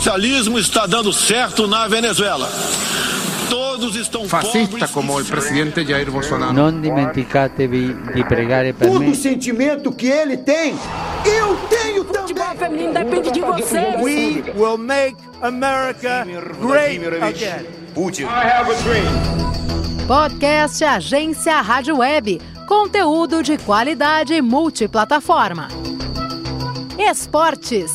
O socialismo está dando certo na Venezuela. Todos estão Fascista como o presidente Jair Bolsonaro. Non dimenticatevi di pregare per Todo me. sentimento que ele tem, eu tenho também. Futebol feminino depende de você. We will make America great again. Podcast Agência Rádio Web. Conteúdo de qualidade multiplataforma. Esportes.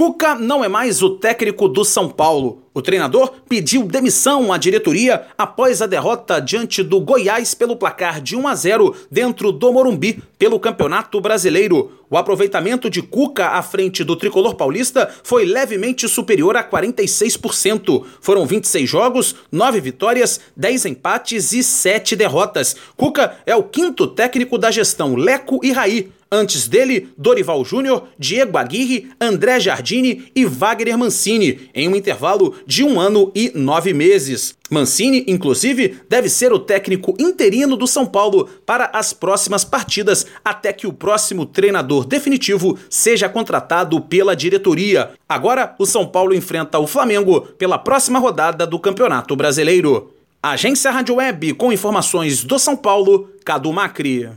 Cuca não é mais o técnico do São Paulo. O treinador pediu demissão à diretoria após a derrota diante do Goiás pelo placar de 1 a 0 dentro do Morumbi pelo Campeonato Brasileiro. O aproveitamento de Cuca à frente do tricolor paulista foi levemente superior a 46%. Foram 26 jogos, 9 vitórias, 10 empates e 7 derrotas. Cuca é o quinto técnico da gestão Leco e Raí. Antes dele, Dorival Júnior, Diego Aguirre, André Jardine e Wagner Mancini, em um intervalo de um ano e nove meses. Mancini, inclusive, deve ser o técnico interino do São Paulo para as próximas partidas, até que o próximo treinador definitivo seja contratado pela diretoria. Agora, o São Paulo enfrenta o Flamengo pela próxima rodada do Campeonato Brasileiro. Agência Rádio Web com informações do São Paulo, Cadu Macri.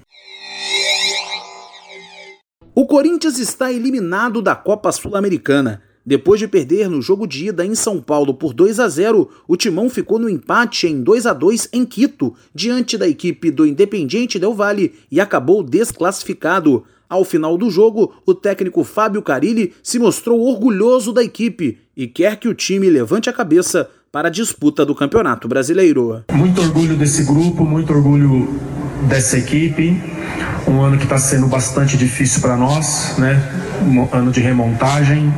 O Corinthians está eliminado da Copa Sul-Americana. Depois de perder no jogo de ida em São Paulo por 2 a 0, o Timão ficou no empate em 2 a 2 em Quito, diante da equipe do Independiente Del Valle e acabou desclassificado. Ao final do jogo, o técnico Fábio Carilli se mostrou orgulhoso da equipe e quer que o time levante a cabeça para a disputa do Campeonato Brasileiro. Muito orgulho desse grupo, muito orgulho dessa equipe. Um ano que está sendo bastante difícil para nós, né? Um ano de remontagem,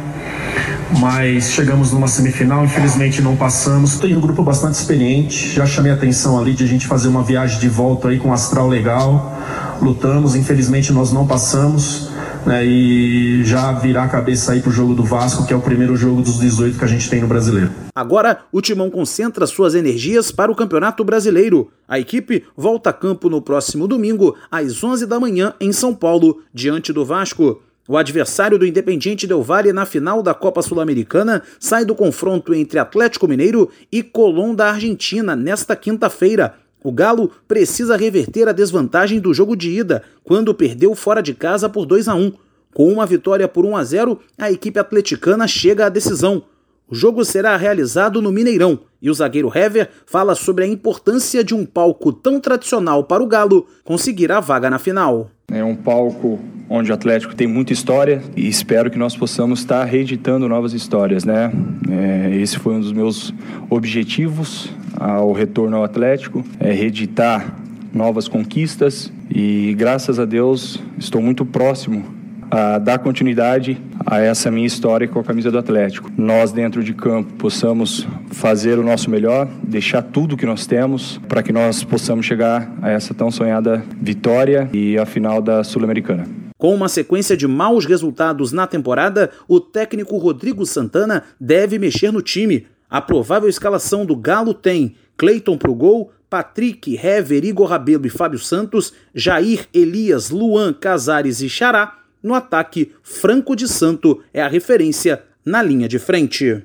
mas chegamos numa semifinal, infelizmente não passamos. Tem um grupo bastante experiente, já chamei a atenção ali de a gente fazer uma viagem de volta aí com um astral legal. Lutamos, infelizmente nós não passamos. Né, e já virar a cabeça aí pro jogo do Vasco, que é o primeiro jogo dos 18 que a gente tem no brasileiro. Agora, o Timão concentra suas energias para o Campeonato Brasileiro. A equipe volta a campo no próximo domingo, às 11 da manhã, em São Paulo, diante do Vasco. O adversário do Independiente Del Valle na final da Copa Sul-Americana sai do confronto entre Atlético Mineiro e Colón da Argentina nesta quinta-feira. O Galo precisa reverter a desvantagem do jogo de ida, quando perdeu fora de casa por 2 a 1. Com uma vitória por 1 a 0, a equipe atleticana chega à decisão. O jogo será realizado no Mineirão e o zagueiro Hever fala sobre a importância de um palco tão tradicional para o Galo conseguir a vaga na final. É um palco onde o Atlético tem muita história e espero que nós possamos estar reeditando novas histórias, né? É, esse foi um dos meus objetivos ao retorno ao Atlético, é reeditar novas conquistas e graças a Deus estou muito próximo a dar continuidade a essa minha história com a camisa do Atlético. Nós dentro de campo possamos fazer o nosso melhor, deixar tudo que nós temos para que nós possamos chegar a essa tão sonhada vitória e a final da Sul-Americana. Com uma sequência de maus resultados na temporada, o técnico Rodrigo Santana deve mexer no time. A provável escalação do Galo tem Cleiton pro gol, Patrick, Hever, Igor Rabelo e Fábio Santos, Jair, Elias, Luan, Casares e Xará. No ataque, Franco de Santo é a referência na linha de frente.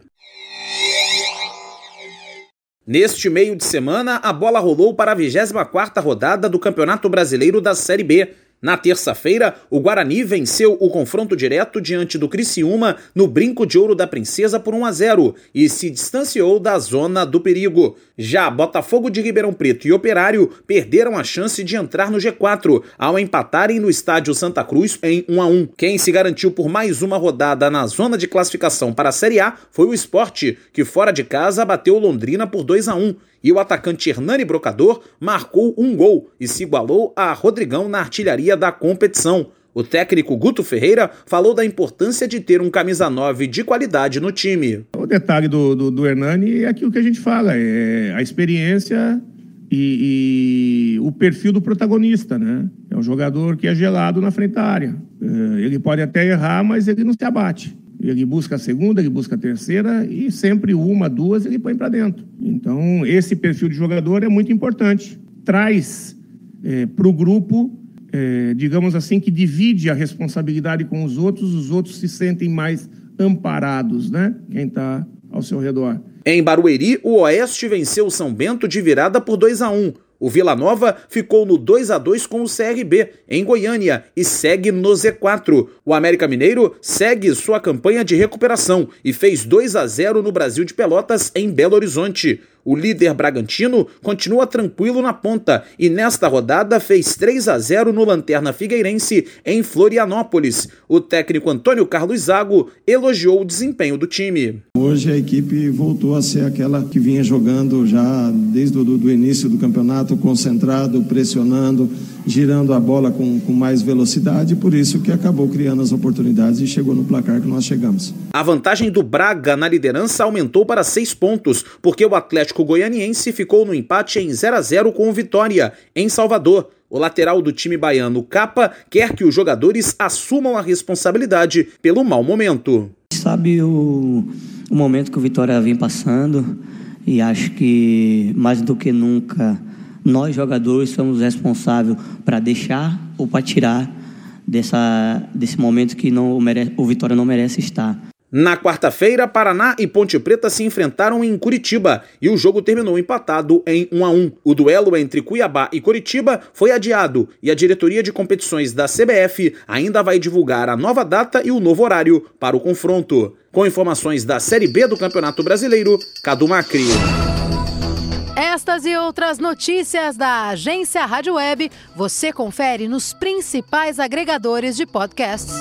Neste meio de semana, a bola rolou para a 24ª rodada do Campeonato Brasileiro da Série B. Na terça-feira, o Guarani venceu o confronto direto diante do Criciúma no Brinco de Ouro da Princesa por 1 a 0 e se distanciou da zona do perigo. Já Botafogo de Ribeirão Preto e Operário perderam a chance de entrar no G4 ao empatarem no estádio Santa Cruz em 1 a 1. Quem se garantiu por mais uma rodada na zona de classificação para a Série A foi o Esporte, que fora de casa bateu Londrina por 2 a 1 e o atacante Hernani Brocador marcou um gol e se igualou a Rodrigão na artilharia da competição. O técnico Guto Ferreira falou da importância de ter um camisa 9 de qualidade no time. O detalhe do, do, do Hernani é aquilo que a gente fala, é a experiência e, e, o perfil do protagonista, né? É um jogador que é gelado na frente da área. É, ele pode até errar, mas ele não se abate. Ele busca a segunda, ele busca a terceira e sempre uma, duas ele põe para dentro. Então, esse perfil de jogador é muito importante. Traz é, para o grupo, é, digamos assim, que divide a responsabilidade com os outros, os outros se sentem mais amparados, né? Quem está ao seu redor. Em Barueri, o Oeste venceu o São Bento de virada por 2 a 1. O Vila Nova ficou no 2 a 2 com o CRB em Goiânia e segue no Z4. O América Mineiro segue sua campanha de recuperação e fez 2 a 0 no Brasil de Pelotas em Belo Horizonte. O líder Bragantino continua tranquilo na ponta e nesta rodada fez 3 a 0 no Lanterna Figueirense em Florianópolis. O técnico Antônio Carlos Zago elogiou o desempenho do time. Hoje a equipe voltou a ser aquela que vinha jogando já desde o do início do campeonato, concentrado, pressionando, girando a bola com, com mais velocidade, por isso que acabou criando as oportunidades e chegou no placar que nós chegamos. A vantagem do Braga na liderança aumentou para seis pontos, porque o Atlético Goianiense ficou no empate em 0 a 0 com o Vitória, em Salvador. O lateral do time baiano, Capa, quer que os jogadores assumam a responsabilidade pelo mau momento. Sabe o, o momento que o Vitória vem passando e acho que mais do que nunca nós jogadores somos responsáveis para deixar ou para tirar dessa, desse momento que não merece, o Vitória não merece estar. Na quarta-feira, Paraná e Ponte Preta se enfrentaram em Curitiba e o jogo terminou empatado em 1 a 1. O duelo entre Cuiabá e Curitiba foi adiado e a diretoria de competições da CBF ainda vai divulgar a nova data e o novo horário para o confronto. Com informações da Série B do Campeonato Brasileiro, Cadu Macri. Estas e outras notícias da agência Rádio Web você confere nos principais agregadores de podcasts.